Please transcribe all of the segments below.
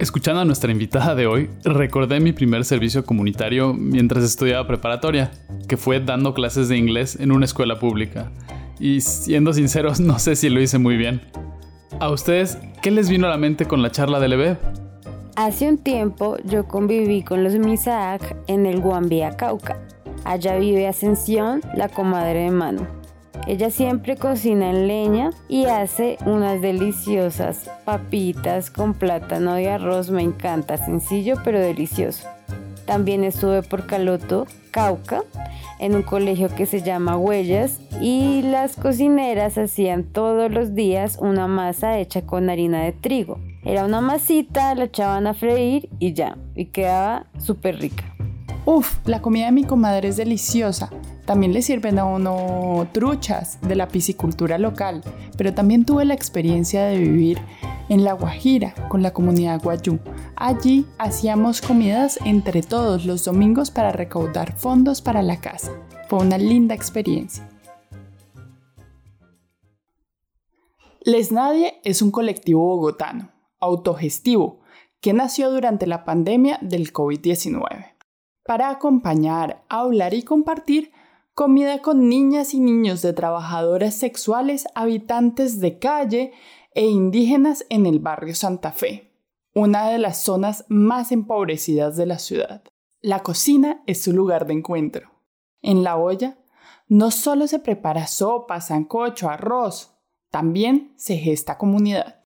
Escuchando a nuestra invitada de hoy, recordé mi primer servicio comunitario mientras estudiaba preparatoria, que fue dando clases de inglés en una escuela pública. Y siendo sinceros, no sé si lo hice muy bien. ¿A ustedes qué les vino a la mente con la charla de Leve? Hace un tiempo yo conviví con los Misaak en el Guambía Cauca. Allá vive Ascensión, la comadre de Manu. Ella siempre cocina en leña y hace unas deliciosas papitas con plátano y arroz. Me encanta, sencillo pero delicioso. También estuve por Caloto, Cauca, en un colegio que se llama Huellas y las cocineras hacían todos los días una masa hecha con harina de trigo. Era una masita, la echaban a freír y ya, y quedaba súper rica. Uf, la comida de mi comadre es deliciosa. También le sirven a uno truchas de la piscicultura local, pero también tuve la experiencia de vivir en La Guajira con la comunidad guayú. Allí hacíamos comidas entre todos los domingos para recaudar fondos para la casa. Fue una linda experiencia. Les Nadie es un colectivo bogotano, autogestivo, que nació durante la pandemia del COVID-19 para acompañar, hablar y compartir comida con niñas y niños de trabajadoras sexuales, habitantes de calle e indígenas en el barrio Santa Fe, una de las zonas más empobrecidas de la ciudad. La cocina es su lugar de encuentro. En la olla no solo se prepara sopa, sancocho, arroz, también se gesta comunidad.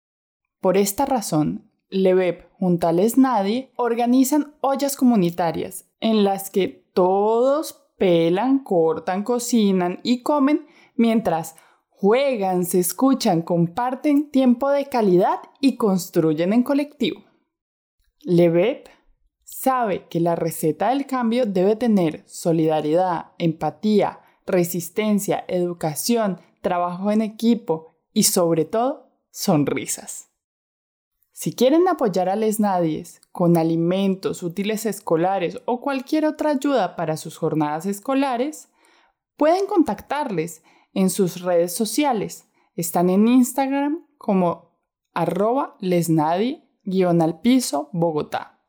Por esta razón, Levep junto a Les Nadie organizan ollas comunitarias en las que todos pelan, cortan, cocinan y comen mientras juegan, se escuchan, comparten tiempo de calidad y construyen en colectivo. Levet sabe que la receta del cambio debe tener solidaridad, empatía, resistencia, educación, trabajo en equipo y sobre todo sonrisas. Si quieren apoyar a Les Nadies con alimentos, útiles escolares o cualquier otra ayuda para sus jornadas escolares, pueden contactarles en sus redes sociales. Están en Instagram como arroba lesnadie-al piso Bogotá.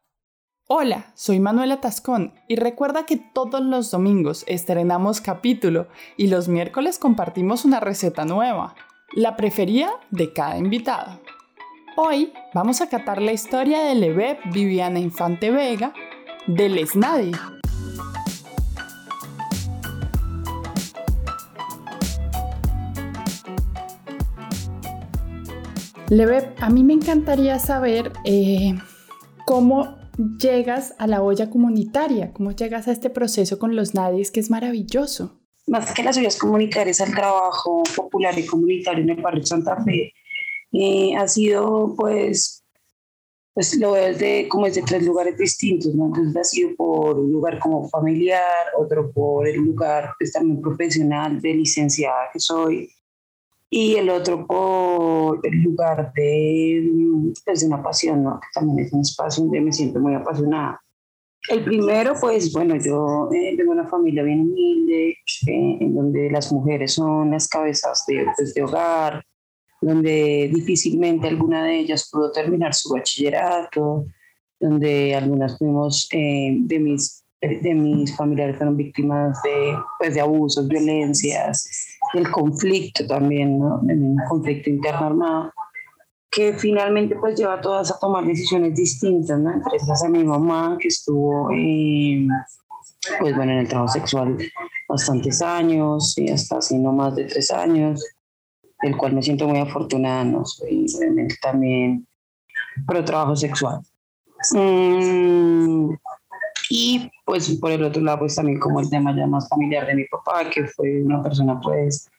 Hola, soy Manuela Tascón y recuerda que todos los domingos estrenamos capítulo y los miércoles compartimos una receta nueva, la preferida de cada invitado. Hoy vamos a catar la historia de Leveb Viviana Infante Vega de Les Nadie. Leveb, a mí me encantaría saber eh, cómo llegas a la olla comunitaria, cómo llegas a este proceso con los nadies que es maravilloso. Más que las ollas comunitarias, al trabajo popular y comunitario en el barrio Santa Fe, eh, ha sido pues, pues lo veo desde, como desde tres lugares distintos, ¿no? Entonces ha sido por un lugar como familiar, otro por el lugar pues, también profesional de licenciada que soy, y el otro por el lugar de, pues, de una pasión, ¿no? Que también es un espacio donde me siento muy apasionada. El primero, pues bueno, yo eh, tengo una familia bien humilde, eh, en donde las mujeres son las cabezas de, pues, de hogar, donde difícilmente alguna de ellas pudo terminar su bachillerato, donde algunas fuimos eh, de, mis, de mis familiares fueron víctimas de, pues, de abusos, violencias, del conflicto también, ¿no? del conflicto interno armado, que finalmente pues lleva a todas a tomar decisiones distintas, ¿no? entre esas a mi mamá que estuvo eh, pues bueno en el trabajo sexual bastantes años y hasta así no más de tres años del cual me siento muy afortunada, ¿no? Soy realmente también pro trabajo sexual. Mm, y pues por el otro lado, pues también como el tema ya más familiar de mi papá, que fue una persona pues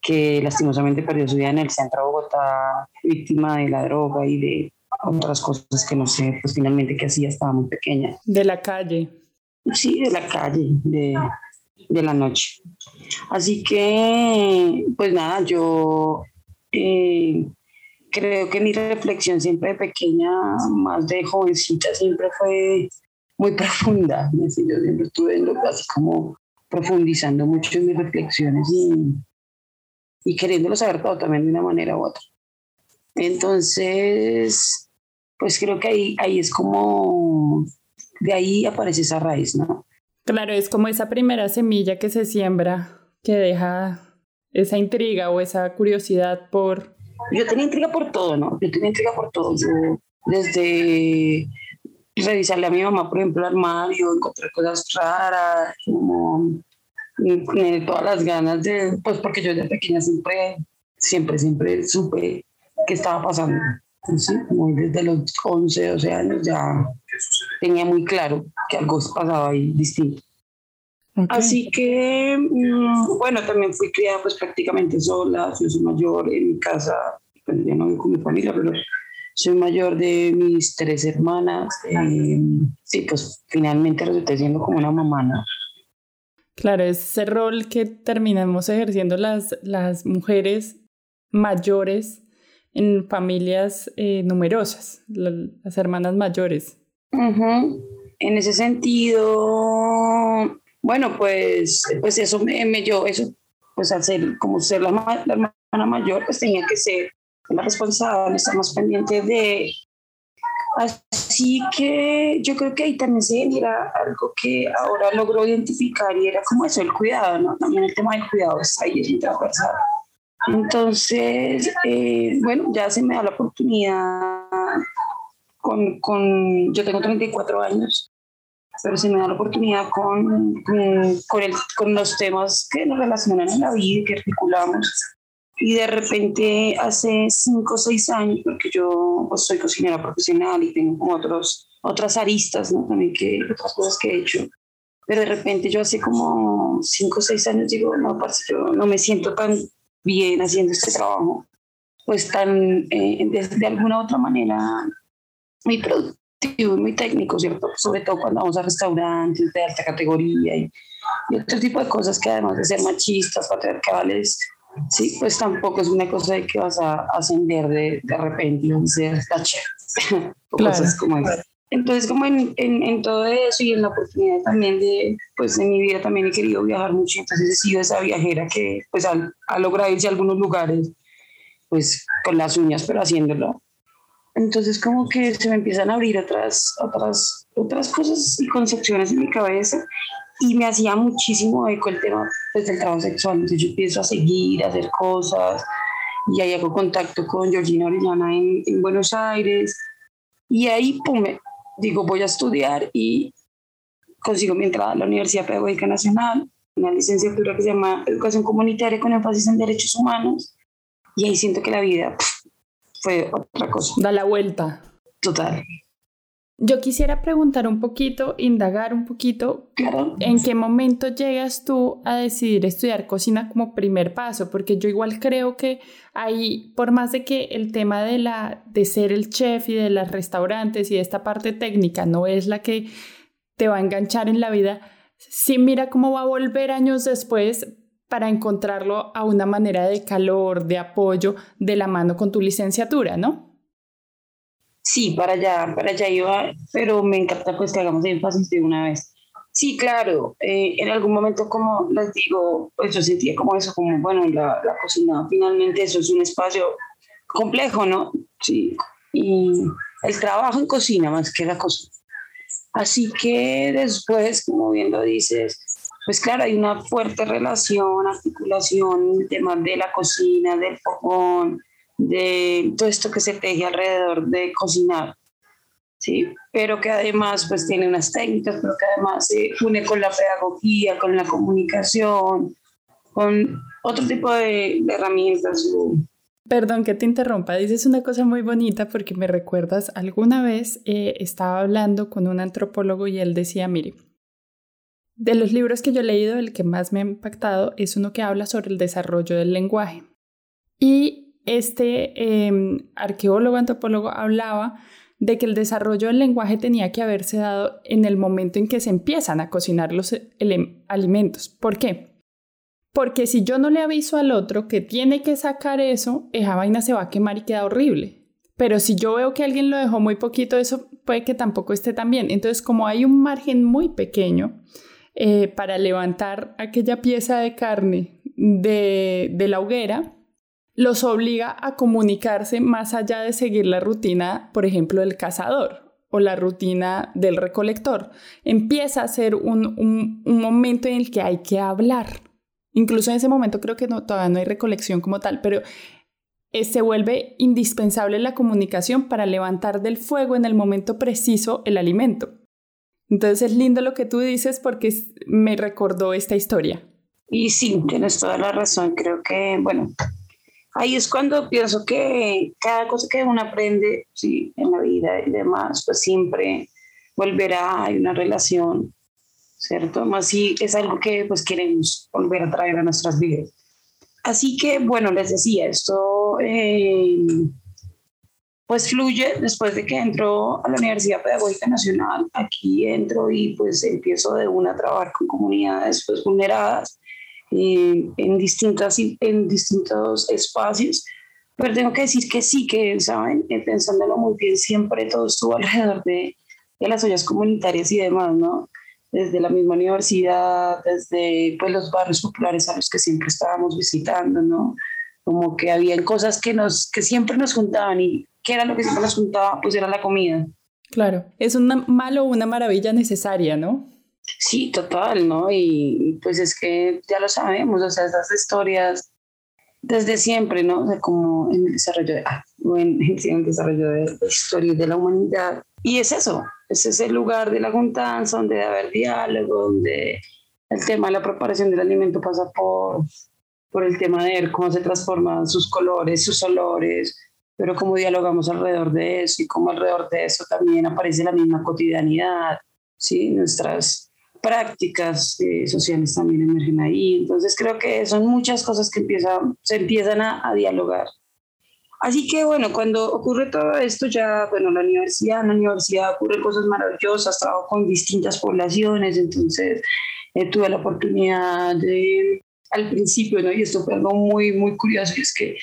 que lastimosamente perdió su vida en el centro de Bogotá, víctima de la droga y de otras cosas que no sé, pues finalmente que hacía, estaba muy pequeña. De la calle. Sí, de la calle, de, de la noche. Así que, pues nada, yo eh, creo que mi reflexión siempre de pequeña, más de jovencita, siempre fue muy profunda. Yo siempre estuve así como profundizando mucho en mis reflexiones y, y queriéndolo saber todo también de una manera u otra. Entonces, pues creo que ahí, ahí es como, de ahí aparece esa raíz, ¿no? Claro, es como esa primera semilla que se siembra, que deja esa intriga o esa curiosidad por... Yo tenía intriga por todo, ¿no? Yo tenía intriga por todo. Desde revisarle a mi mamá, por ejemplo, el armario, encontrar cosas raras, como todas las ganas de, pues porque yo desde pequeña siempre, siempre, siempre supe qué estaba pasando. ¿sí? desde los 11, 12 años ya tenía muy claro que algo pasaba ahí distinto. Así que, mm, bueno, también fui criada pues prácticamente sola, yo soy mayor en mi casa, bueno, ya no vivo con mi familia, pero soy mayor de mis tres hermanas. Eh, sí, pues finalmente resulté siendo como una mamá, Claro, ese rol que terminamos ejerciendo las, las mujeres mayores en familias eh, numerosas, las hermanas mayores. En ese sentido, bueno, pues, pues eso me, me yo, eso, pues al ser, como ser la, la hermana mayor, pues tenía que ser la responsable, estar más pendiente de... Así que yo creo que ahí también se genera algo que ahora logró identificar y era como eso, el cuidado, ¿no? También el tema del cuidado está ahí, es transversal. Entonces, eh, bueno, ya se me da la oportunidad con, con, yo tengo 34 años, pero se me da la oportunidad con, con, con, el, con los temas que nos relacionan en la vida y que articulamos y de repente hace cinco o seis años, porque yo pues, soy cocinera profesional y tengo como otros, otras aristas, ¿no? También que otras cosas que he hecho. Pero de repente yo hace como cinco o seis años digo, no, parce, yo no me siento tan bien haciendo este trabajo, pues tan, eh, de, de, alguna otra manera, muy productivo y muy técnico, ¿cierto? Sobre todo cuando vamos a restaurantes de alta categoría y, y otro tipo de cosas que además de ser machistas, patriarcales, Sí, pues tampoco es una cosa de que vas a ascender de, de repente y ser tache. Cosas como Entonces, como en, en, en, todo eso y en la oportunidad también de, pues en mi vida también he querido viajar mucho, entonces he sido esa viajera que pues ha, ha logrado irse a algunos lugares, pues con las uñas, pero haciéndolo. Entonces como que se me empiezan a abrir otras, otras, otras cosas y concepciones en mi cabeza y me hacía muchísimo eco el tema pues, del trabajo sexual. Entonces yo empiezo a seguir, a hacer cosas y ahí hago contacto con Georgina Orellana en, en Buenos Aires y ahí pum, digo voy a estudiar y consigo mi entrada a la Universidad Pedagógica Nacional, una licenciatura que se llama Educación Comunitaria con énfasis en Derechos Humanos y ahí siento que la vida fue otra cosa. Da la vuelta. Total. Yo quisiera preguntar un poquito, indagar un poquito, ¿en qué momento llegas tú a decidir estudiar cocina como primer paso? Porque yo igual creo que ahí, por más de que el tema de, la, de ser el chef y de los restaurantes y de esta parte técnica no es la que te va a enganchar en la vida, sí mira cómo va a volver años después para encontrarlo a una manera de calor, de apoyo, de la mano con tu licenciatura, ¿no? Sí, para allá, para allá iba, pero me encanta pues que hagamos énfasis de una vez. Sí, claro, eh, en algún momento como les digo, pues yo sentía como eso, como bueno, la, cocina, finalmente eso es un espacio complejo, ¿no? Sí, y el trabajo en cocina más que la cocina. Así que después, como bien lo dices, pues claro, hay una fuerte relación, articulación, temas de la cocina, del fogón, de todo esto que se teje alrededor de cocinar, ¿sí? Pero que además pues tiene unas técnicas, pero que además se une con la pedagogía, con la comunicación, con otro tipo de, herramientas. Perdón que te interrumpa, dices una cosa muy bonita porque me recuerdas, alguna vez eh, estaba hablando con un antropólogo y él decía, mire, de los libros que yo he leído, el que más me ha impactado es uno que habla sobre el desarrollo del lenguaje. Y este em, arqueólogo, antropólogo, hablaba de que el desarrollo del lenguaje tenía que haberse dado en el momento en que se empiezan a cocinar los alimentos. ¿Por qué? Porque si yo no le aviso al otro que tiene que sacar eso, esa vaina se va a quemar y queda horrible. Pero si yo veo que alguien lo dejó muy poquito, eso puede que tampoco esté tan bien. Entonces, como hay un margen muy pequeño eh, para levantar aquella pieza de carne de, de la hoguera, los obliga a comunicarse más allá de seguir la rutina, por ejemplo, del cazador o la rutina del recolector. Empieza a ser un, momento en el que hay que hablar. Incluso en ese momento creo que todavía no hay recolección como tal, pero se vuelve indispensable la comunicación para levantar del fuego en el momento preciso el alimento. Entonces es lindo lo que tú dices porque me recordó esta historia. Y sí, tienes toda la razón. Creo que, bueno, ahí es cuando pienso que cada cosa que uno aprende sí, en la vida y demás, pues siempre volverá a una relación, ¿cierto? Más si es algo que pues queremos volver a traer a nuestras vidas. Así que, bueno, les decía, esto eh, pues fluye después de que entro a la Universidad Pedagógica Nacional. Aquí entro y pues empiezo de una a trabajar con comunidades pues vulneradas eh, en, distintas, en distintos espacios. Pero tengo que decir que sí, que, ¿saben? Eh, pensándolo muy bien, siempre todo estuvo alrededor de, de las ollas comunitarias y demás, ¿no? desde la misma universidad, desde pues, los barrios populares a los que siempre estábamos visitando, ¿no? Como que habían cosas que, nos, que siempre nos juntaban y ¿qué era lo que siempre nos juntaba? Pues era la comida. Claro, es un malo o una maravilla necesaria, ¿no? Sí, total, ¿no? Y pues es que ya lo sabemos, o sea, esas historias desde siempre, ¿no? O sea, como en el desarrollo de, ah, en, el desarrollo de la historia de la humanidad. Y es eso, ese es el lugar de la juntanza, donde debe haber diálogo, donde el tema de la preparación del alimento pasa por, por el tema de ver cómo se transforman sus colores, sus olores, pero cómo dialogamos alrededor de eso y cómo alrededor de eso también aparece la misma cotidianidad, ¿sí? Nuestras prácticas eh, sociales también emergen ahí. Entonces creo que son muchas cosas que empiezan, se empiezan a, a dialogar. Así que bueno, cuando ocurre todo esto, ya, bueno, la universidad, en la universidad ocurren cosas maravillosas, trabajo con distintas poblaciones, entonces eh, tuve la oportunidad de, al principio, ¿no? Y esto fue algo muy, muy curioso, es que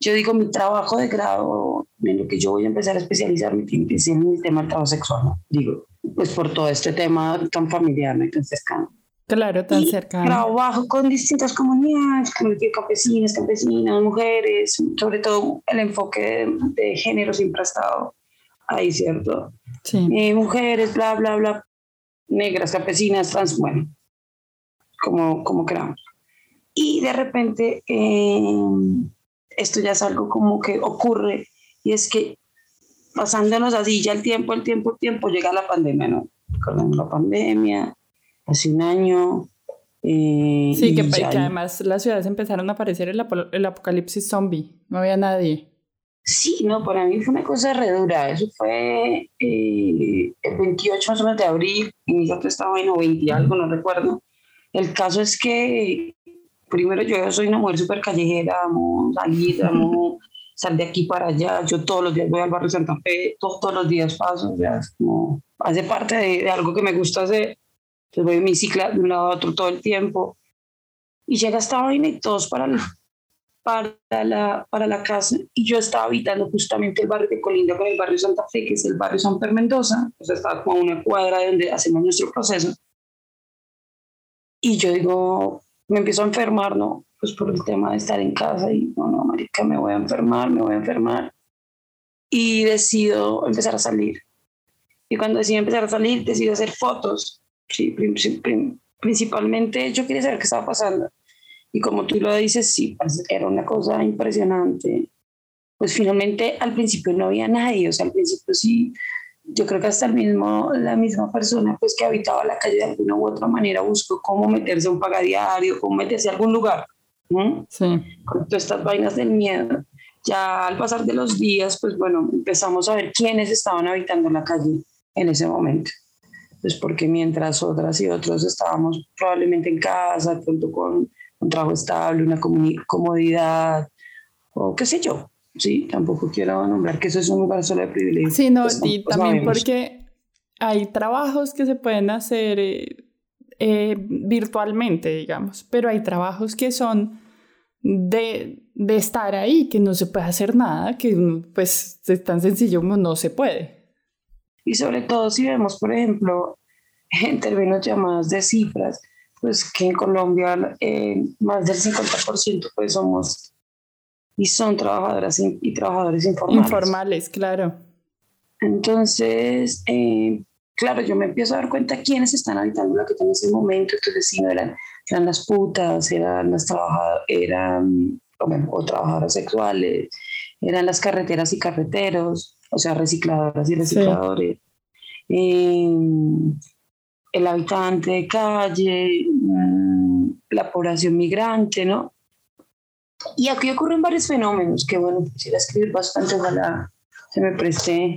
yo digo, mi trabajo de grado, en lo que yo voy a empezar a especializarme, es en el tema del trabajo sexual, ¿no? Digo, pues por todo este tema tan familiar, ¿no? Y tan cercano. Claro, tan cercano. Trabajo con distintas comunidades, campesinas, campesinas, mujeres, sobre todo el enfoque de, género siempre ha estado ahí, ¿cierto? Sí. Eh, mujeres, bla, bla, bla, negras, campesinas, trans, bueno, como, como queramos. Y de repente, eh, esto ya es algo como que ocurre, y es que pasándonos así ya el tiempo, el tiempo, el tiempo, llega la pandemia, ¿no? Recordemos la pandemia, hace un año. Eh, sí, que, además las ciudades empezaron a aparecer el, el, apocalipsis zombie, no había nadie. Sí, no, para mí fue una cosa re dura. Eso fue eh, el 28 más o menos de abril, y nosotros estaba en 20 algo, no recuerdo. El caso es que, primero, yo soy una mujer súper callejera, amo salir, amo salir de aquí para allá. Yo todos los días voy al barrio Santa Fe, todos, los días paso, o sea, como, hace parte de, de algo que me gusta hacer. Entonces voy en mi cicla de un lado a otro todo el tiempo. Y llega esta vaina y todos para la, para la, para la casa. Y yo estaba habitando justamente el barrio de Colinda con el barrio Santa Fe, que es el barrio San Per Mendoza. O sea, estaba como a una cuadra de donde hacemos nuestro proceso. Y yo digo, me empiezo a enfermar, ¿no? Pues por el tema de estar en casa y no, no, marica, me voy a enfermar, me voy a enfermar. Y decido empezar a salir. Y cuando decido empezar a salir, decido hacer fotos sí, principalmente yo quería saber qué estaba pasando. Y como tú lo dices, sí, pues, era una cosa impresionante. Pues finalmente al principio no había nadie, o sea, al principio sí, yo creo que hasta el mismo, la misma persona pues que habitaba la calle de alguna u otra manera buscó cómo meterse a un pagadiario, cómo meterse a algún lugar. Sí. Con todas estas vainas del miedo. Ya al pasar de los días, pues bueno, empezamos a ver quiénes estaban habitando la calle en ese momento pues porque mientras otras y otros estábamos probablemente en casa, pronto con un trabajo estable, una comodidad, o qué sé yo, sí, tampoco quiero nombrar que eso es un lugar solo de privilegio. Sí, no, pues y también porque hay trabajos que se pueden hacer eh, eh, virtualmente, digamos, pero hay trabajos que son de, de estar ahí, que no se puede hacer nada, que pues es tan sencillo como no se puede. Y sobre todo si vemos, por ejemplo, en términos llamados de cifras, pues que en Colombia eh, más del 50% pues somos y son trabajadoras y trabajadores informales. Informales, claro. Entonces, eh, claro, yo me empiezo a dar cuenta quiénes están habitando la que en ese momento, entonces sí, no eran, eran las putas, eran las trabajadoras, eran o, trabajadoras sexuales, eran las carreteras y carreteros, o sea, recicladoras y recicladores. Em, el habitante de calle, mm, la población migrante, ¿no? Y aquí ocurren varios fenómenos que, bueno, quisiera escribir bastante, ojalá se me preste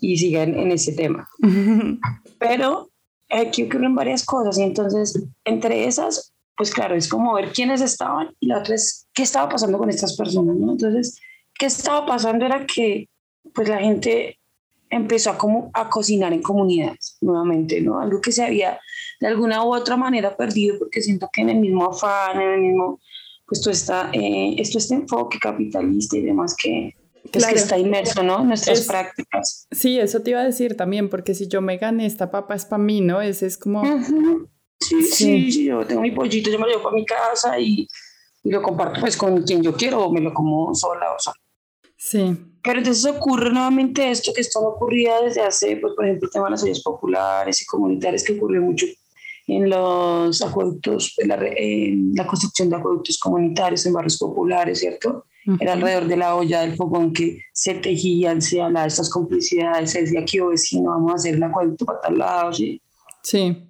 y siga en, ese tema. Pero aquí ocurren varias cosas y entonces, entre esas, pues claro, es como ver quiénes estaban y la otra es qué estaba pasando con estas personas, ¿no? Entonces, qué estaba pasando era que, pues la gente empezó a, como, a cocinar en comunidades nuevamente, ¿no? Algo que se había de alguna u otra manera perdido, porque siento que en el mismo afán, en el mismo, pues todo está, eh, esto este enfoque capitalista y demás que, pues, que está inmerso, ¿no? Nuestras prácticas. Sí, eso te iba a decir también, porque si yo me gané esta papa es para mí, ¿no? Ese es como... sí, sí, sí, yo tengo mi pollito, yo me lo llevo para mi casa y, y lo comparto pues con quien yo quiero o me lo como sola o sola. Sí. Pero entonces ocurre nuevamente esto que esto no ocurría desde hace, pues por ejemplo, el tema de las ollas populares y comunitarias que ocurrió mucho en los acueductos, en la, construcción de acueductos comunitarios en barrios populares, ¿cierto? Era alrededor de la olla del fogón que se tejían, se hablaba de estas complicidades, se decía que vecino, vamos a hacer el acueducto para tal lado, ¿sí? Sí.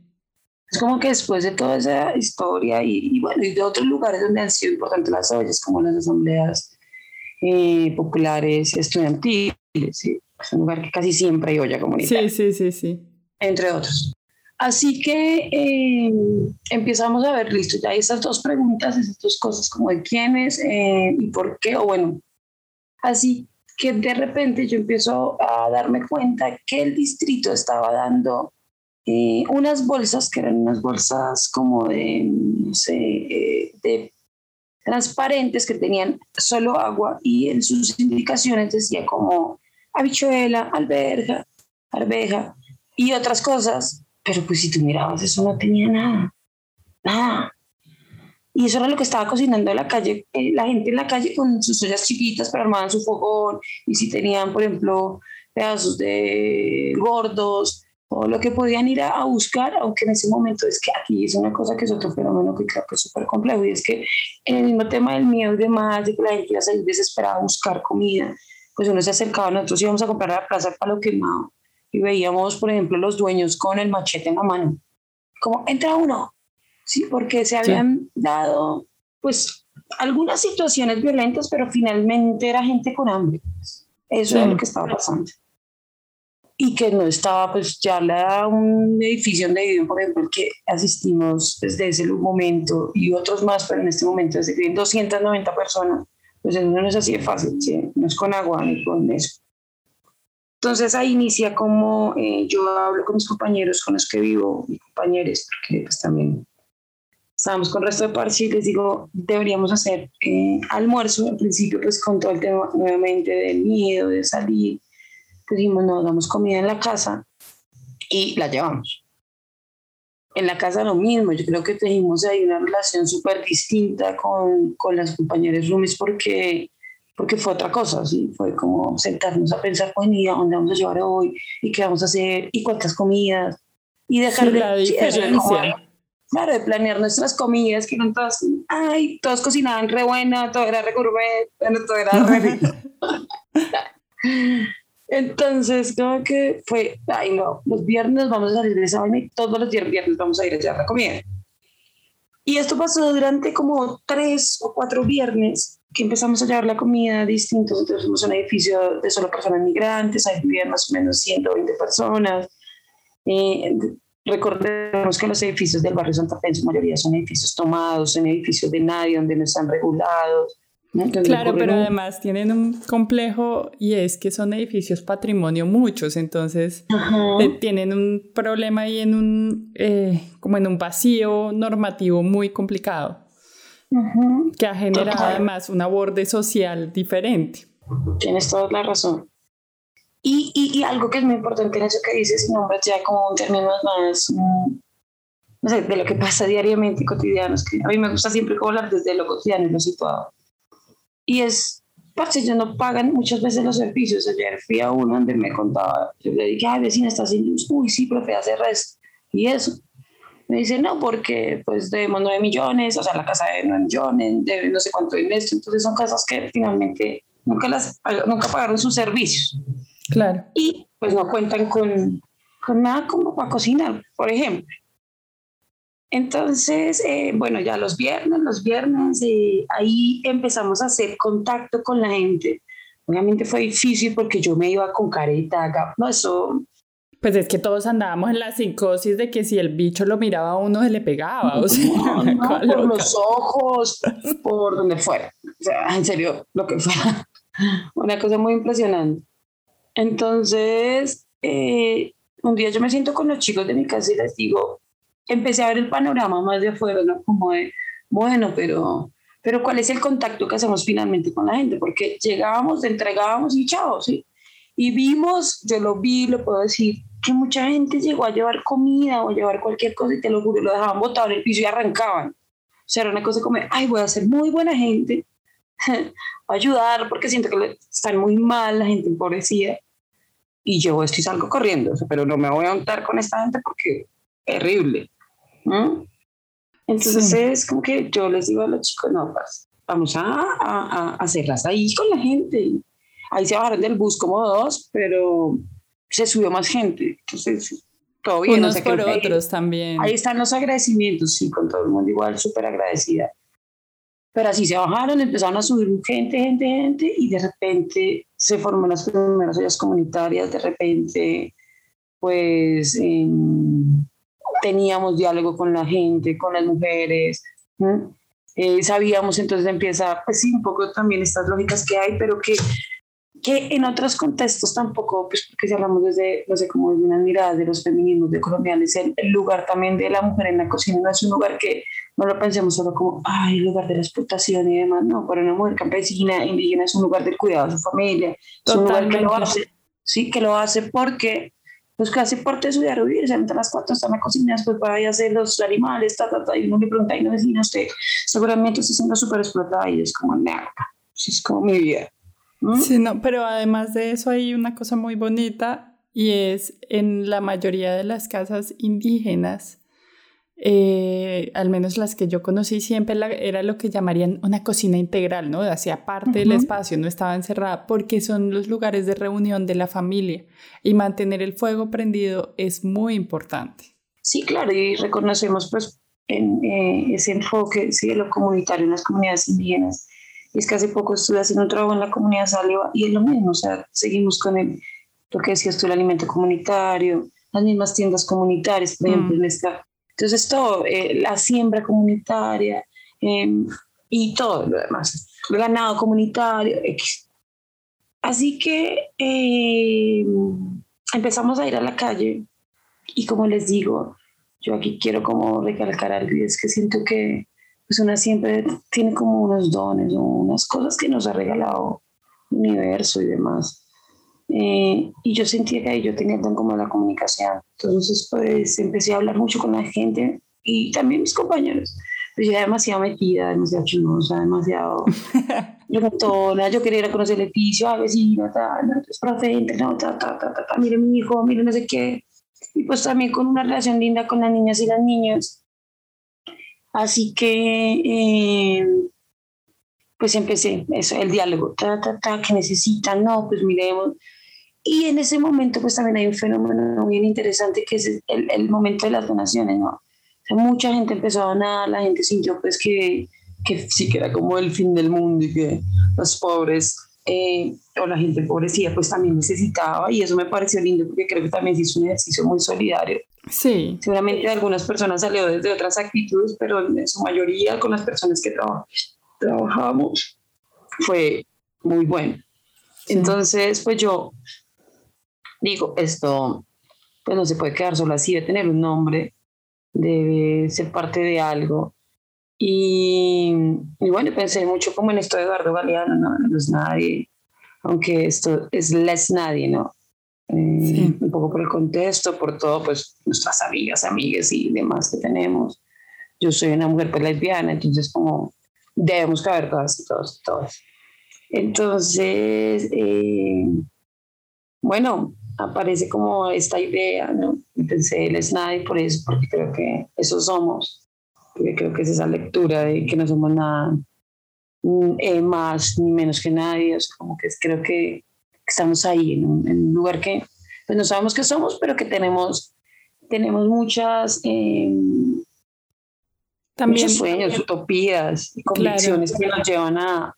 Es como que después de toda esa historia y, y bueno, y de otros lugares donde han sido importantes las ollas, como las asambleas eh, populares estudiantiles, ¿sí? es un lugar que casi siempre hay olla comunitaria. Sí, sí, sí, sí. Entre otros. Así que eh, empezamos a ver, listo, ya hay esas dos preguntas, esas dos cosas como de quiénes eh, y por qué, o bueno, así que de repente yo empiezo a darme cuenta que el distrito estaba dando unas bolsas que eran unas bolsas como de, no sé, de transparentes que tenían solo agua y en sus indicaciones decía como habichuela, alberja, arveja y otras cosas, pero pues si tú mirabas eso no tenía nada, nada. Y eso era lo que estaba cocinando en la calle, eh, la gente en la calle con sus ollas chiquitas para armar su fogón y si tenían, por ejemplo, pedazos de gordos, o lo que podían ir a, buscar, aunque en ese momento es que aquí es una cosa que es otro fenómeno que creo que es súper complejo y es que en el mismo tema del miedo y demás, de que la gente iba a salir desesperada a buscar comida, pues uno se acercaba, nosotros íbamos a comprar a la plaza palo quemado y veíamos, por ejemplo, los dueños con el machete en la mano, como entra uno, sí, porque se habían dado, pues, algunas situaciones violentas, pero finalmente era gente con hambre. Eso es lo que estaba pasando. Y que no estaba, pues ya la, un edificio donde viven, por ejemplo, el que asistimos desde ese momento y otros más, pero en este momento desde que viven 290 personas, pues eso no es así de fácil, no es con agua ni con eso. Entonces ahí inicia como eh, yo hablo con mis compañeros con los que vivo, mis compañeros, porque pues también estábamos con el resto de parches y les digo, deberíamos hacer eh, almuerzo, al principio pues con todo el tema nuevamente del miedo, de salir, dijimos, no, hagamos comida en la casa y la llevamos. En la casa lo mismo, yo creo que tuvimos ahí una relación súper distinta con, con las compañeras roomies porque, porque fue otra cosa, ¿sí? fue como sentarnos a pensar, pues, ¿y a dónde vamos a llevar hoy? ¿Y qué vamos a hacer? ¿Y cuántas comidas? Y dejar de... La claro, de planear nuestras comidas, que eran todas, ay, todos cocinaban re buena, todo era re gourmet, bueno, todo era re Entonces, como que fue, ay no, los viernes vamos a salir de esa vaina y todos los viernes vamos a ir a echar la comida. Y esto pasó durante como tres o cuatro viernes que empezamos a llevar la comida a distintos. Entonces fuimos a un edificio de solo personas migrantes, ahí vivían más o menos 120 personas. Eh, recordemos que los edificios del barrio Santa Fe en su mayoría son edificios tomados, son edificios de nadie, donde no están regulados Claro, pero además tienen un complejo y es que son edificios patrimonio muchos, entonces eh, tienen un problema ahí en un, eh, como en un vacío normativo muy complicado, que ha generado además un aborde social diferente. Tienes toda la razón. Y, y, algo que es muy importante en eso que dices, nombres ya como un término más, mm, no sé, de lo que pasa diariamente y cotidiano, es que a mí me gusta siempre hablar desde lo cotidiano y lo situado y es, parce, ellos no pagan muchas veces los servicios. Ayer fui a uno donde me contaba, yo le dije, ay, vecina, está haciendo, uy, sí, profe, hace resto. Y eso. Me dice, no, porque pues debemos 9 millones, o sea, la casa de 9 millones, debe no sé cuánto de esto. Entonces son casas que finalmente nunca, las, nunca pagaron sus servicios. Claro. Y pues no cuentan con, con nada como para cocinar, por ejemplo. Entonces, eh, bueno, ya los viernes, los viernes, eh, ahí empezamos a hacer contacto con la gente. Obviamente fue difícil porque yo me iba con careta, no, eso... Pues es que todos andábamos en la psicosis de que si el bicho lo miraba a uno se le pegaba, o sea, por los ojos, por donde fuera, o sea, en serio, lo que fuera, una cosa muy impresionante. Entonces, eh, un día yo me siento con los chicos de mi casa y les digo, empecé a ver el panorama más de afuera, ¿no? Como de, bueno, pero, pero ¿cuál es el contacto que hacemos finalmente con la gente? Porque llegábamos, entregábamos y chao, ¿sí? Y vimos, yo lo vi, lo puedo decir, que mucha gente llegó a llevar comida o a llevar cualquier cosa y te lo juro, lo dejaban botado en el piso y arrancaban. O sea, era una cosa como, ay, voy a ser muy buena gente, voy a ayudar porque siento que están muy mal, la gente empobrecida. Y yo estoy salgo corriendo, pero no me voy a untar con esta gente porque terrible. Entonces es como que yo les digo a los chicos, no, pues, vamos a, a, hacerlas ahí con la gente. Ahí se bajaron del bus como dos, pero se subió más gente. Entonces, todo bien. Unos por otros también. Ahí están los agradecimientos, sí, con todo el mundo igual, súper agradecida. Pero así se bajaron, empezaron a subir gente, gente, gente, y de repente se forman las primeras ollas comunitarias, de repente, pues, en teníamos diálogo con la gente, con las mujeres. Eh, sabíamos, entonces empieza, pues sí, un poco también estas lógicas que hay, pero que, que en otros contextos tampoco, pues porque si hablamos desde, no sé, como desde una mirada de los feminismos de coloniales, el, el, lugar también de la mujer en la cocina no es un lugar que no lo pensemos solo como, ay, el lugar de la explotación y demás, no, para una mujer campesina, indígena, es un lugar del cuidado de su familia, es un lugar que lo hace, sí, que lo hace porque pues casi por estudiar vivir, se a las cuatro están en la cocina, después va a hacer los animales, ta, ta, ta, y uno le pregunta, y no vecina, usted seguramente está siendo súper explotada y es como, nada, es como mi vida. Sí, no, pero además de eso hay una cosa muy bonita y es en la mayoría de las casas indígenas eh, al menos las que yo conocí siempre era lo que llamarían una cocina integral, ¿no? Hacía parte del espacio, no estaba encerrada, porque son los lugares de reunión de la familia y mantener el fuego prendido es muy importante. Sí, claro, y reconocemos pues en, eh, ese enfoque sí, de lo comunitario en las comunidades indígenas. Y es que hace poco estuve haciendo un trabajo en la comunidad Saliva y es lo mismo, o sea, seguimos con el, lo que decías tú, el alimento comunitario, las mismas tiendas comunitarias, por ejemplo, mm. en esta entonces, todo, eh, la siembra comunitaria em, y todo lo demás, el ganado comunitario, Así que em, empezamos a ir a la calle y como les digo, yo aquí quiero como recalcar algo y es que siento que pues una siempre tiene como unos dones o unas cosas que nos ha regalado el universo y demás. Eh, y yo sentía que yo tenía tan como la comunicación. Entonces, pues empecé a hablar mucho con la gente y también mis compañeros. Pues yo era demasiado metida, demasiado chimosa, demasiado yo yo quería ir a conocer el edificio, a vecino, tal, entonces, profe, no, ta, ta, ta, ta, mire mi hijo, mire no sé qué. Y pues también con una relación linda con las niñas y las niñas. Así que, eh, pues empecé eso, el diálogo, ta, ta, ta, que necesitan, no, pues miremos y en ese momento pues también hay un fenómeno bien interesante que es el, el momento de las donaciones, ¿no? mucha gente empezó a donar, la gente sintió pues que, que sí que era como el fin del mundo y que los pobres eh, o la gente pobrecía pues también necesitaba y eso me pareció lindo porque creo que también hizo un ejercicio muy solidario. Sí. Seguramente algunas personas salió desde otras actitudes, pero en su mayoría con las personas que trabajamos fue muy bueno. Entonces, pues yo digo, esto pues no se puede quedar solo así, debe tener un nombre, debe ser parte de algo. Y, y bueno, pensé mucho como en esto de Eduardo Galeano, ¿no? No es nadie, aunque esto es less nadie, ¿no? Eh, un poco por el contexto, por todo, pues nuestras amigas, amigas y demás que tenemos. Yo soy una mujer pues, lesbiana, entonces como debemos caber todas y todos todas. Entonces, eh, bueno, aparece como esta idea, ¿no? Pensé, él es nadie por eso, porque creo que eso somos. Porque creo que es esa lectura de que no somos nada mm, eh, más ni menos que nadie. O como que creo que estamos ahí en un, lugar que pues no sabemos qué somos, pero que tenemos, tenemos muchas, eh, También, muchos sueños, utopías y convicciones que nos llevan a,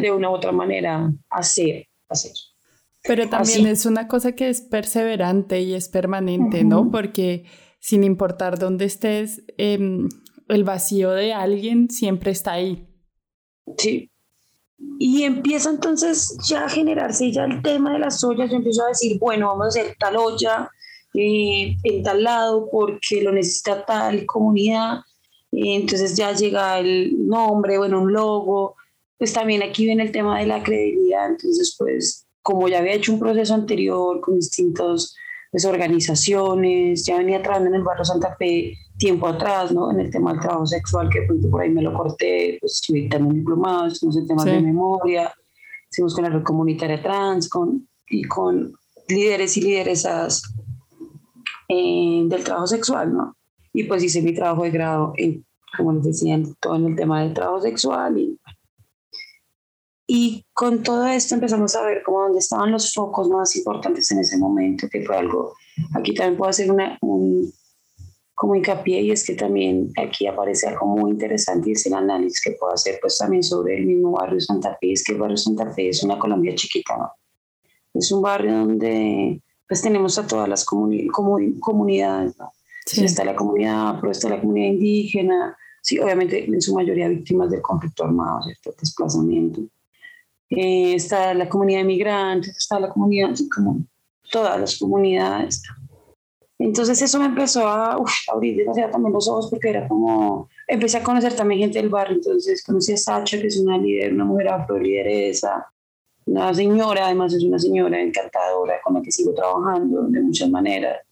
de una u otra manera a hacer. hacer. Pero también es una cosa que es perseverante y es permanente, ¿no? Porque sin importar dónde estés, em, el vacío de alguien siempre está ahí. Sí. Y empieza entonces ya a generarse ya el tema de las ollas. Yo empiezo a decir, bueno, vamos a hacer tal olla eh, en tal lado porque lo necesita tal comunidad. entonces ya llega el nombre, bueno, un logo. Pues también aquí viene el tema de la credibilidad. Entonces, pues como ya había hecho un proceso anterior con distintas pues, organizaciones, ya venía trabajando en el barrio Santa Fe tiempo atrás, ¿no? En el tema del trabajo sexual, que por ahí me lo corté, pues estuve también diplomado, estuvimos en temas de memoria, estuvimos con la red comunitaria trans, con, y con líderes y lideresas eh, del trabajo sexual, ¿no? Y pues hice mi trabajo de grado, en, como les decía, todo en el tema del trabajo sexual y y con todo esto empezamos a ver cómo dónde estaban los focos más importantes en ese momento, que fue algo, aquí también puedo hacer una, un como hincapié y es que también aquí aparece algo muy interesante y es el análisis que puedo hacer pues también sobre el mismo barrio Santa Fe, es que el barrio Santa Fe es una Colombia chiquita, ¿no? Es un barrio donde pues tenemos a todas las comunidades, ¿no? Sí. Está la comunidad, pero está la comunidad indígena, sí, obviamente en su mayoría víctimas del conflicto armado, ¿cierto? Desplazamiento eh, está la comunidad de migrantes, está la comunidad, como todas las comunidades. Entonces eso me empezó a abrir demasiado también los ojos porque era como, empecé a conocer también gente del barrio, entonces conocí a Sacha, que es una líder, una mujer afro lideresa, una señora, además es una señora encantadora con la que sigo trabajando de muchas maneras,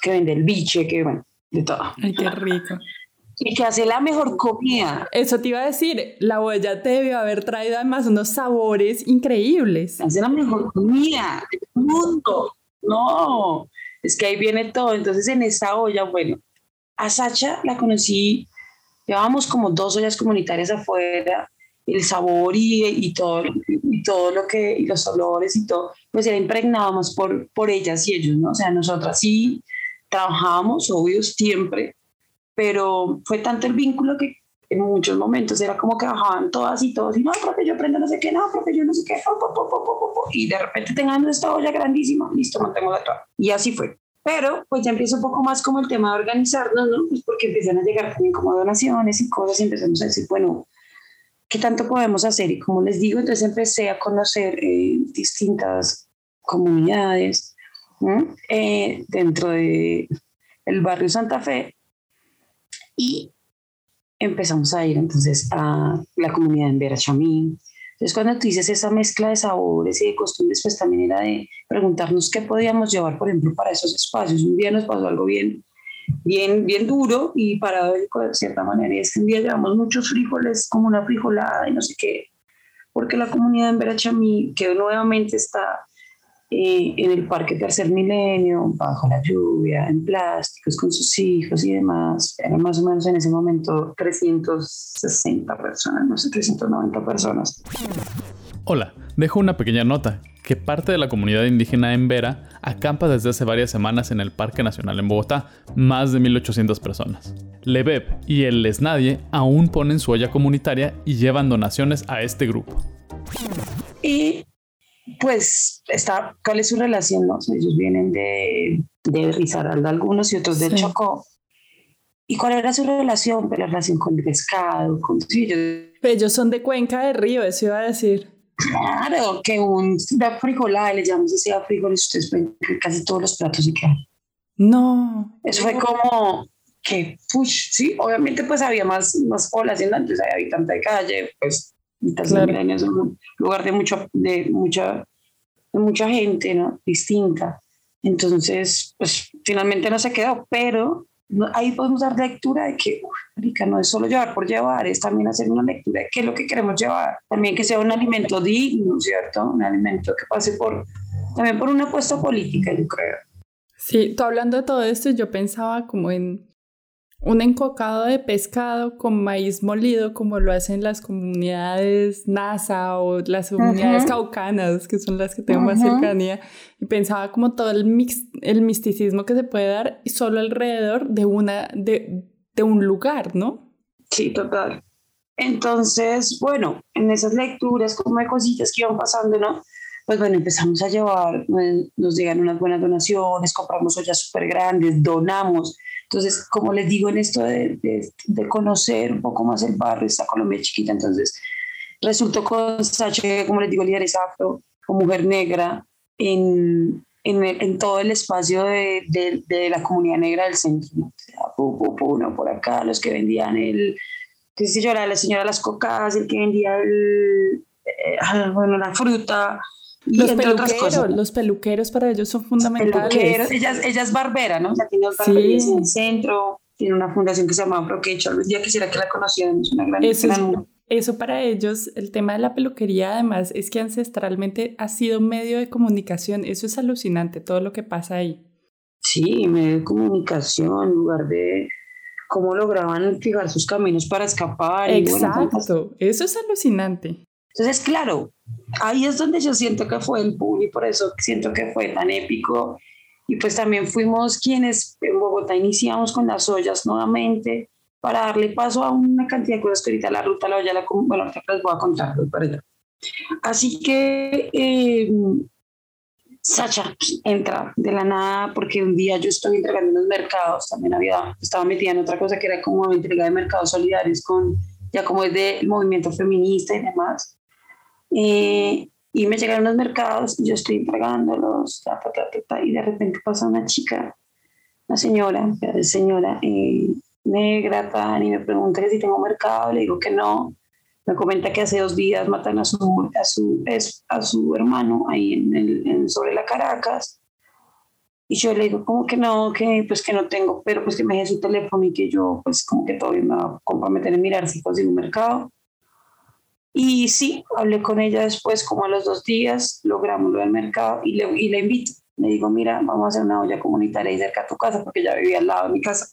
que vende el biche, que bueno, de todo. Ay, qué rico y que hace la mejor comida. Eso te iba a decir, la huella te debió haber traído además unos sabores increíbles. Hace la mejor comida del mundo. No, es que ahí viene todo. Entonces en esa olla, bueno, a Sacha la conocí, llevábamos como dos ollas comunitarias afuera, el sabor y, y todo, y todo lo que, y los olores y todo, pues era impregnado más por, por ellas y ellos, ¿no? O sea, nosotras sí trabajábamos, obvio, siempre, pero fue tanto el vínculo que en muchos momentos era como que bajaban todas y todos, y no, porque yo aprendo no sé qué, no, porque yo no sé qué, y de repente tengamos esta olla grandísima, listo, mantengo la toalla. Y así fue. Pero pues ya empieza un poco más como el tema de organizarnos, ¿no? Pues porque empiezan a llegar también como donaciones y cosas y empezamos a decir, bueno, ¿qué tanto podemos hacer? Y como les digo, entonces empecé a conocer eh, distintas comunidades eh, dentro de el barrio Santa Fe y empezamos a ir entonces a la comunidad en Verachamín. Entonces cuando tú dices esa mezcla de sabores y de costumbres, pues también era de preguntarnos qué podíamos llevar, por ejemplo, para esos espacios. Un día nos pasó algo bien, bien, bien duro y paradójico de cierta manera, y es que un día llevamos muchos frijoles, como una frijolada y no sé qué, porque la comunidad en Verachamí, que nuevamente está eh, en el Parque Tercer Milenio, bajo la lluvia, en plásticos, con sus hijos y demás. Eran más o menos en ese momento 360 personas, no sé, 390 personas. Hola, dejo una pequeña nota, que parte de la comunidad indígena en Vera acampa desde hace varias semanas en el Parque Nacional en Bogotá, más de 1.800 personas. Lebeb y el Lesnadie aún ponen su olla comunitaria y llevan donaciones a este grupo. Y pues, está, ¿cuál es su relación? No? Ellos vienen de, de Risaralda algunos y otros de Chocó. ¿Y cuál era su relación? Pues la relación con el pescado, con ellos. ellos son de Cuenca de Río, eso iba a decir. Claro, que un da frijolada, le llamamos así a frijoles, ustedes ven casi todos los platos y que No. Eso fue como que, push, sí, obviamente pues había más, más población, antes había habitante de calle, pues Claro. es un lugar de, mucho, de, mucha, de mucha gente ¿no? distinta. Entonces, pues finalmente no se quedó, pero ahí podemos dar lectura de que, rica, no es solo llevar por llevar, es también hacer una lectura de qué es lo que queremos llevar. También que sea un alimento digno, ¿cierto? Un alimento que pase por, también por una apuesta política, yo creo. Sí, tú hablando de todo esto, yo pensaba como en un encocado de pescado con maíz molido, como lo hacen las comunidades NASA o las comunidades caucanas, que son las que tengo más cercanía. Y pensaba como todo el, mix, el misticismo que se puede dar solo alrededor de, una, de, de un lugar, ¿no? Sí, total. Entonces, bueno, en esas lecturas, como hay cositas que iban pasando, ¿no? Pues bueno, empezamos a llevar, nos llegan unas buenas donaciones, compramos ollas súper grandes, donamos entonces, como les digo, en esto de, de, conocer un poco más el barrio, esta Colombia chiquita, entonces resultó con Sacha, como les digo, líder afro, o mujer negra, en, en, en, todo el espacio de, de, la comunidad negra del centro. O sea, uno por acá, los que vendían el, qué sé yo, la, señora las cocas, el que vendía el, eh, ah, bueno, la fruta, los peluqueros, los peluqueros para ellos son fundamentales. ella, ella, es barbera, ¿no? Ya tiene sí. en el centro, tiene una fundación que se llama Proquecho. Ya quisiera que la conocieran, es una gran, eso, eso para ellos, el tema de la peluquería además es que ancestralmente ha sido medio de comunicación. Eso es alucinante, todo lo que pasa ahí. Sí, medio de comunicación, lugar de cómo lograban fijar sus caminos para escapar. Exacto, eso es alucinante. Entonces, claro, ahí es donde yo siento que fue el boom y por eso siento que fue tan épico. Y pues también fuimos quienes en Bogotá iniciamos con las ollas nuevamente para darle paso a una cantidad de cosas que ahorita la ruta la olla, la, bueno, les voy a contar, para allá. Así que eh, Sacha entra de la nada porque un día yo estoy entregando unos mercados, también había, estaba metida en otra cosa que era como entrega de mercados solidarios con, ya como es del movimiento feminista y demás. Eh, y me llegaron los mercados, yo estoy entregándolos, y de repente pasa una chica, una señora, señora eh, negra, tan, y me pregunta que si tengo mercado, le digo que no. Me comenta que hace dos días matan a su, a su, a su hermano ahí en el, sobre la Caracas. Y yo le digo, como que no, que pues que no tengo, pero pues que me deje su teléfono y que yo pues como que todavía me va a comprometer en mirar si consigo un mercado. Y sí, hablé con ella después, como a los dos días, logramos lo del mercado y le, y le invito. Le digo, mira, vamos a hacer una olla comunitaria ahí cerca a tu casa, porque ya vivía al lado de mi casa.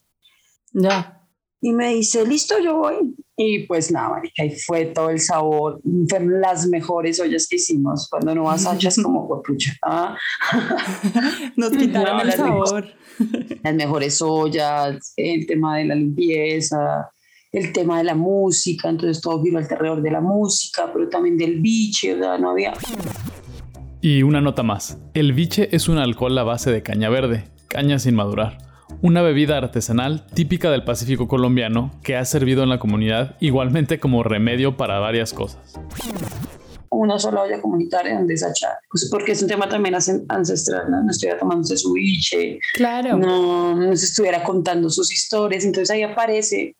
Ya. Y me dice, listo, yo voy. Y pues nada, ahí fue todo el sabor. Fueron las mejores ollas que hicimos. Cuando no vas a es como, pucha. ¿ah? Nos quitaron el sabor. las mejores ollas, el tema de la limpieza, el tema de la música, entonces todo giró alrededor de la música, pero también del biche, ¿verdad? No había... Y una nota más, el biche es un alcohol a base de caña verde, caña sin madurar, una bebida artesanal típica del Pacífico colombiano que ha servido en la comunidad igualmente como remedio para varias cosas una sola olla comunitaria donde desachar, pues porque es un tema también ancestral, ¿no? no estuviera tomándose su biche, claro. no, no se estuviera contando sus historias, entonces ahí aparece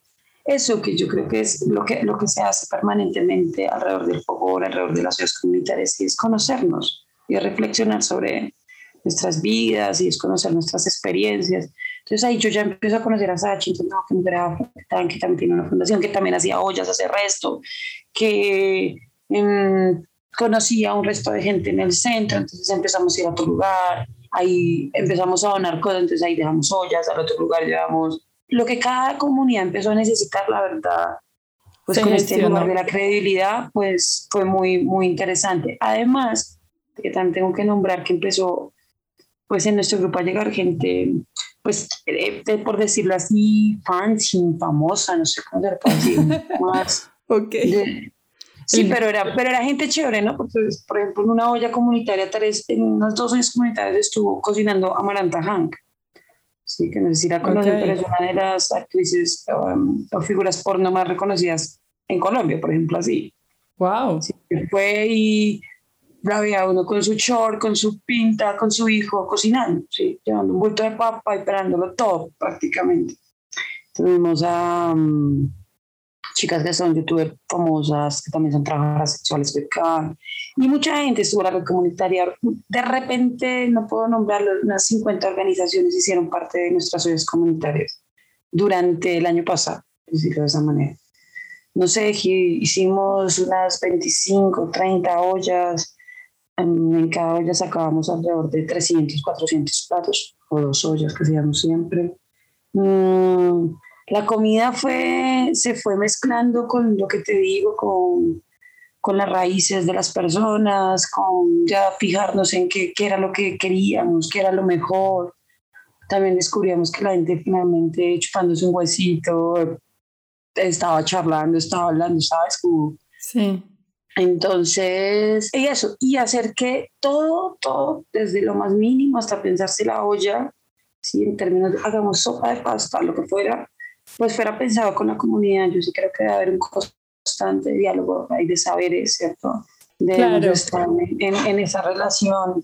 eso que yo creo que es lo que, lo que se hace permanentemente alrededor del fogor, alrededor de las ciudades comunitarias, y es conocernos y reflexionar sobre nuestras vidas y es conocer nuestras experiencias. Entonces ahí yo ya empiezo a conocer a Sachi, entonces, no, que, que también tiene una fundación, que también hacía ollas, hace resto, que em, conocía a un resto de gente en el centro, entonces empezamos a ir a otro lugar, ahí empezamos a donar cosas, entonces ahí dejamos ollas, al otro lugar llevamos lo que cada comunidad empezó a necesitar, la verdad, pues con este lugar de la credibilidad, pues fue muy, muy interesante. Además, que también tengo que nombrar que empezó, pues en nuestro grupo a llegar gente, pues eh, por decirlo así, fancy, famosa, no sé cómo se puede decir, más. ok. sí, pero era, pero era gente chévere, ¿no? Porque, por ejemplo, en una olla comunitaria, en unos dos años comunitarios estuvo cocinando Amaranta Hank sí, que no sé si la conocen, pero es una de las actrices um, o figuras porno más reconocidas en Colombia, por ejemplo, así. Wow. Sí, fue y había uno con su short, con su pinta, con su hijo cocinando, sí, llevando un bulto de papa y esperándolo todo prácticamente. Tuvimos a um, chicas que son youtubers famosas, que también son trabajadoras sexuales y mucha gente estuvo la red comunitaria. De repente, no puedo nombrarlo, unas 50 organizaciones hicieron parte de nuestras redes comunitarias. durante el año pasado, decirlo de esa manera. No sé, hicimos unas 25, 30 ollas, en cada olla sacábamos alrededor de 300, 400 platos o dos ollas que hacíamos siempre. Mm, la comida fue, se fue mezclando con lo que te digo, con, con las raíces de las personas, con ya fijarnos en qué, qué, era lo que queríamos, qué era lo mejor. También descubríamos que la gente finalmente chupándose un huesito, estaba charlando, estaba hablando, ¿sabes? sí. Entonces, y eso, y hacer que todo, todo, desde lo más mínimo hasta pensarse la olla, si en términos de hagamos sopa de pasta, lo que fuera, pues fuera pensado con la comunidad. Yo sí creo que debe haber un constante diálogo ahí de saberes, ¿cierto? De claro. estar en, en, esa relación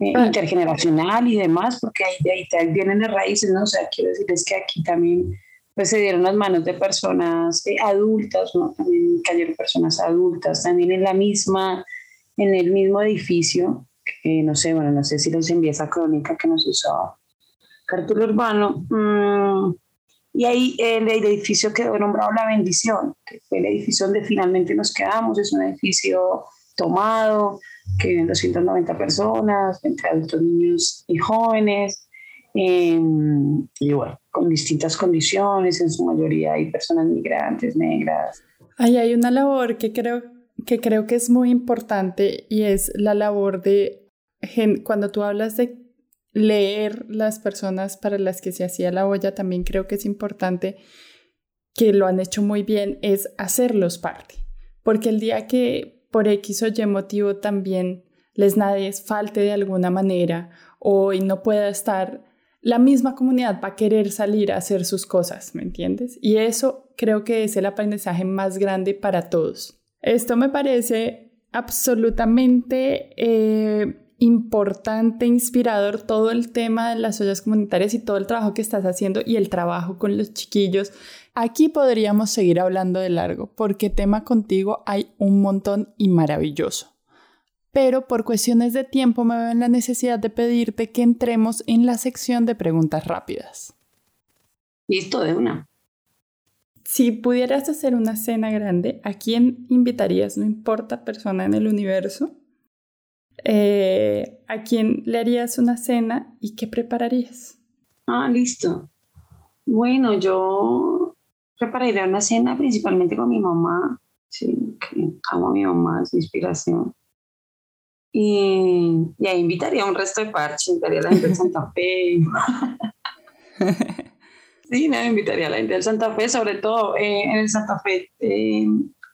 eh, ah. intergeneracional y demás, porque ahí, de ahí vienen las raíces, ¿no? O sea, quiero decirles que aquí también pues se dieron las manos de personas eh, adultas, ¿no? También cayeron personas adultas, también en la misma, en el mismo edificio, que no sé, bueno, no sé si les envié esa crónica que nos usaba Cartulo Urbano, mmm, y ahí el, edificio quedó nombrado La Bendición, que fue el edificio donde finalmente nos quedamos, es un edificio tomado, que viven 290 personas, entre adultos, niños y jóvenes, eh, y bueno, con distintas condiciones, en su mayoría hay personas migrantes, negras. Ahí hay una labor que creo, que creo que es muy importante y es la labor de, cuando tú hablas de leer las personas para las que se hacía la olla, también creo que es importante que lo han hecho muy bien, es hacerlos parte. Porque el día que por X o Y motivo también les nadie falte de alguna manera o no pueda estar la misma comunidad va a querer salir a hacer sus cosas, ¿me entiendes? Y eso creo que es el aprendizaje más grande para todos. Esto me parece absolutamente eh, importante, inspirador, todo el tema de las ollas comunitarias y todo el trabajo que estás haciendo y el trabajo con los chiquillos. Aquí podríamos seguir hablando de largo, porque tema contigo hay un montón y maravilloso pero por cuestiones de tiempo me veo en la necesidad de pedirte que entremos en la sección de preguntas rápidas. Listo, de una. Si pudieras hacer una cena grande, ¿a quién invitarías? No importa persona en el universo. Eh, ¿A quién le harías una cena y qué prepararías? Ah, listo. Bueno, yo prepararía una cena principalmente con mi mamá. Sí, que amo a mi mamá, es inspiración. Y, y ahí invitaría a un resto de parche, invitaría a la gente de Santa Fe. sí, no, invitaría a la gente del Santa Fe, sobre todo eh, en el Santa Fe. Eh,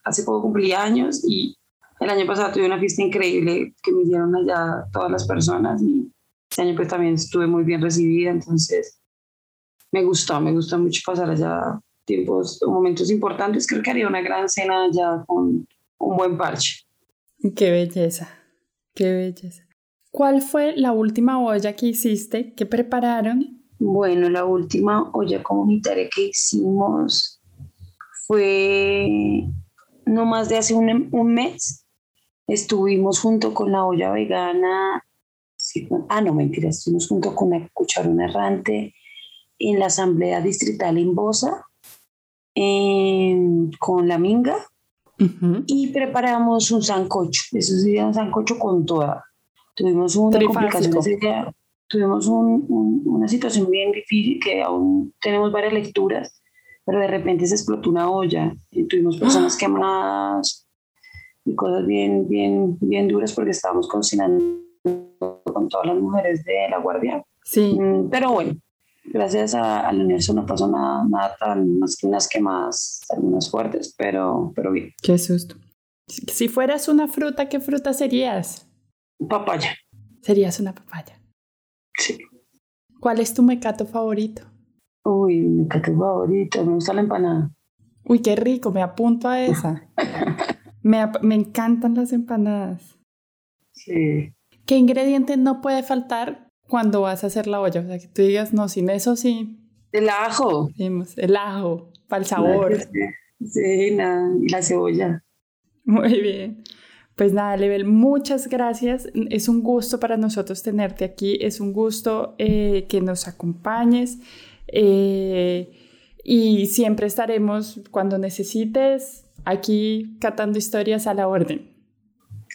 hace poco cumplí años y el año pasado tuve una fiesta increíble que me dieron allá todas las personas y este año pues también estuve muy bien recibida, entonces me gustó, me gustó mucho pasar allá tiempos, momentos importantes. Creo que haría una gran cena allá con un buen parche. Qué belleza. Qué belleza. ¿Cuál fue la última olla que hiciste? ¿Qué prepararon? Bueno, la última olla comunitaria que hicimos fue no más de hace un, un mes. Estuvimos junto con la olla vegana. ah, no, mentira, estuvimos junto con la cucharona errante en la asamblea distrital en Bosa, con la Minga y preparamos un sancocho. Eso sería un sancocho con toda. Tuvimos una complicación tuvimos una situación bien difícil que aún tenemos varias lecturas, pero de repente se explotó una olla y tuvimos personas quemadas y cosas bien, bien, bien duras porque estábamos cocinando con todas las mujeres de la guardia. Sí. Mm, pero bueno, gracias al universo no pasó nada, nada tan, más que unas quemadas, algunas fuertes, pero, pero bien. Qué susto. Si fueras una fruta, ¿qué fruta serías? Papaya. Serías una papaya. Sí. ¿Cuál es tu mecato favorito? Uy, mi mecato favorito, me gusta la empanada. Uy, qué rico, me apunto a esa. me, me encantan las empanadas. Sí. ¿Qué ingrediente no puede faltar cuando vas a hacer la olla. O sea, que tú digas, no, sin eso sí. El ajo. el ajo, para el sabor. Sí, nada, la cebolla. Muy bien. Pues nada, Lebel, muchas gracias. Es un gusto para nosotros tenerte aquí. Es un gusto eh, que nos acompañes. Eh, y siempre estaremos, cuando necesites, aquí catando historias a la orden.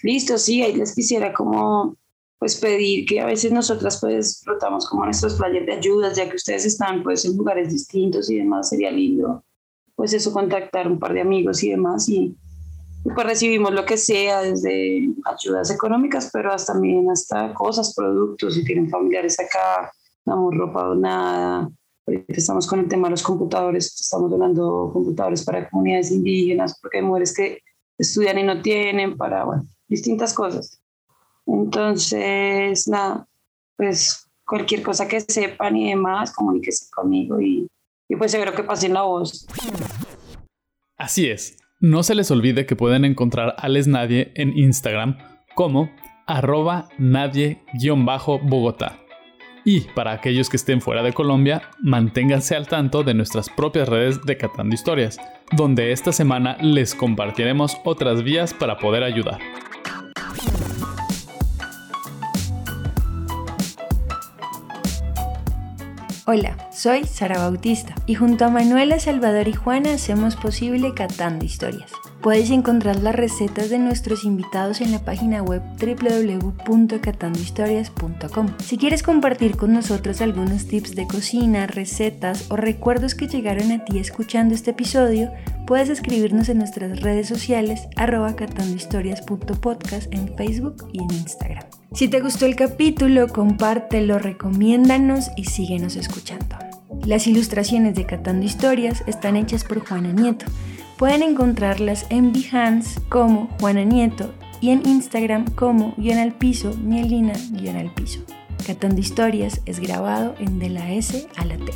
Listo, sí, ahí les quisiera como pues pedir que a veces nosotras pues rotamos como nuestros players de ayudas, ya que ustedes están pues en lugares distintos y demás, sería lindo pues eso, contactar un par de amigos y demás y, pues recibimos lo que sea, desde ayudas económicas, pero hasta también hasta cosas, productos, si tienen familiares acá, damos ropa donada, estamos con el tema de los computadores, estamos donando computadores para comunidades indígenas, porque hay mujeres que estudian y no tienen, para, bueno, distintas cosas. Entonces, nada, pues cualquier cosa que sepan y demás, comuníquese conmigo y, y pues seguro que pasen la voz. Así es. No se les olvide que pueden encontrar a Les Nadie en Instagram como arroba nadie-bogotá. Y para aquellos que estén fuera de Colombia, manténganse al tanto de nuestras propias redes de Catando Historias, donde esta semana les compartiremos otras vías para poder ayudar. Hola, soy Sara Bautista y junto a Manuela, Salvador y Juana hacemos posible Catando Historias. Puedes encontrar las recetas de nuestros invitados en la página web www.catandohistorias.com. Si quieres compartir con nosotros algunos tips de cocina, recetas o recuerdos que llegaron a ti escuchando este episodio, puedes escribirnos en nuestras redes sociales arroba catandohistorias.podcast en Facebook y en Instagram. Si te gustó el capítulo, compártelo, recomiéndanos y síguenos escuchando. Las ilustraciones de Catando Historias están hechas por Juana Nieto. Pueden encontrarlas en Behance como Juana Nieto y en Instagram como guion al piso, mielina guion al piso. Catando Historias es grabado en de la S a la T.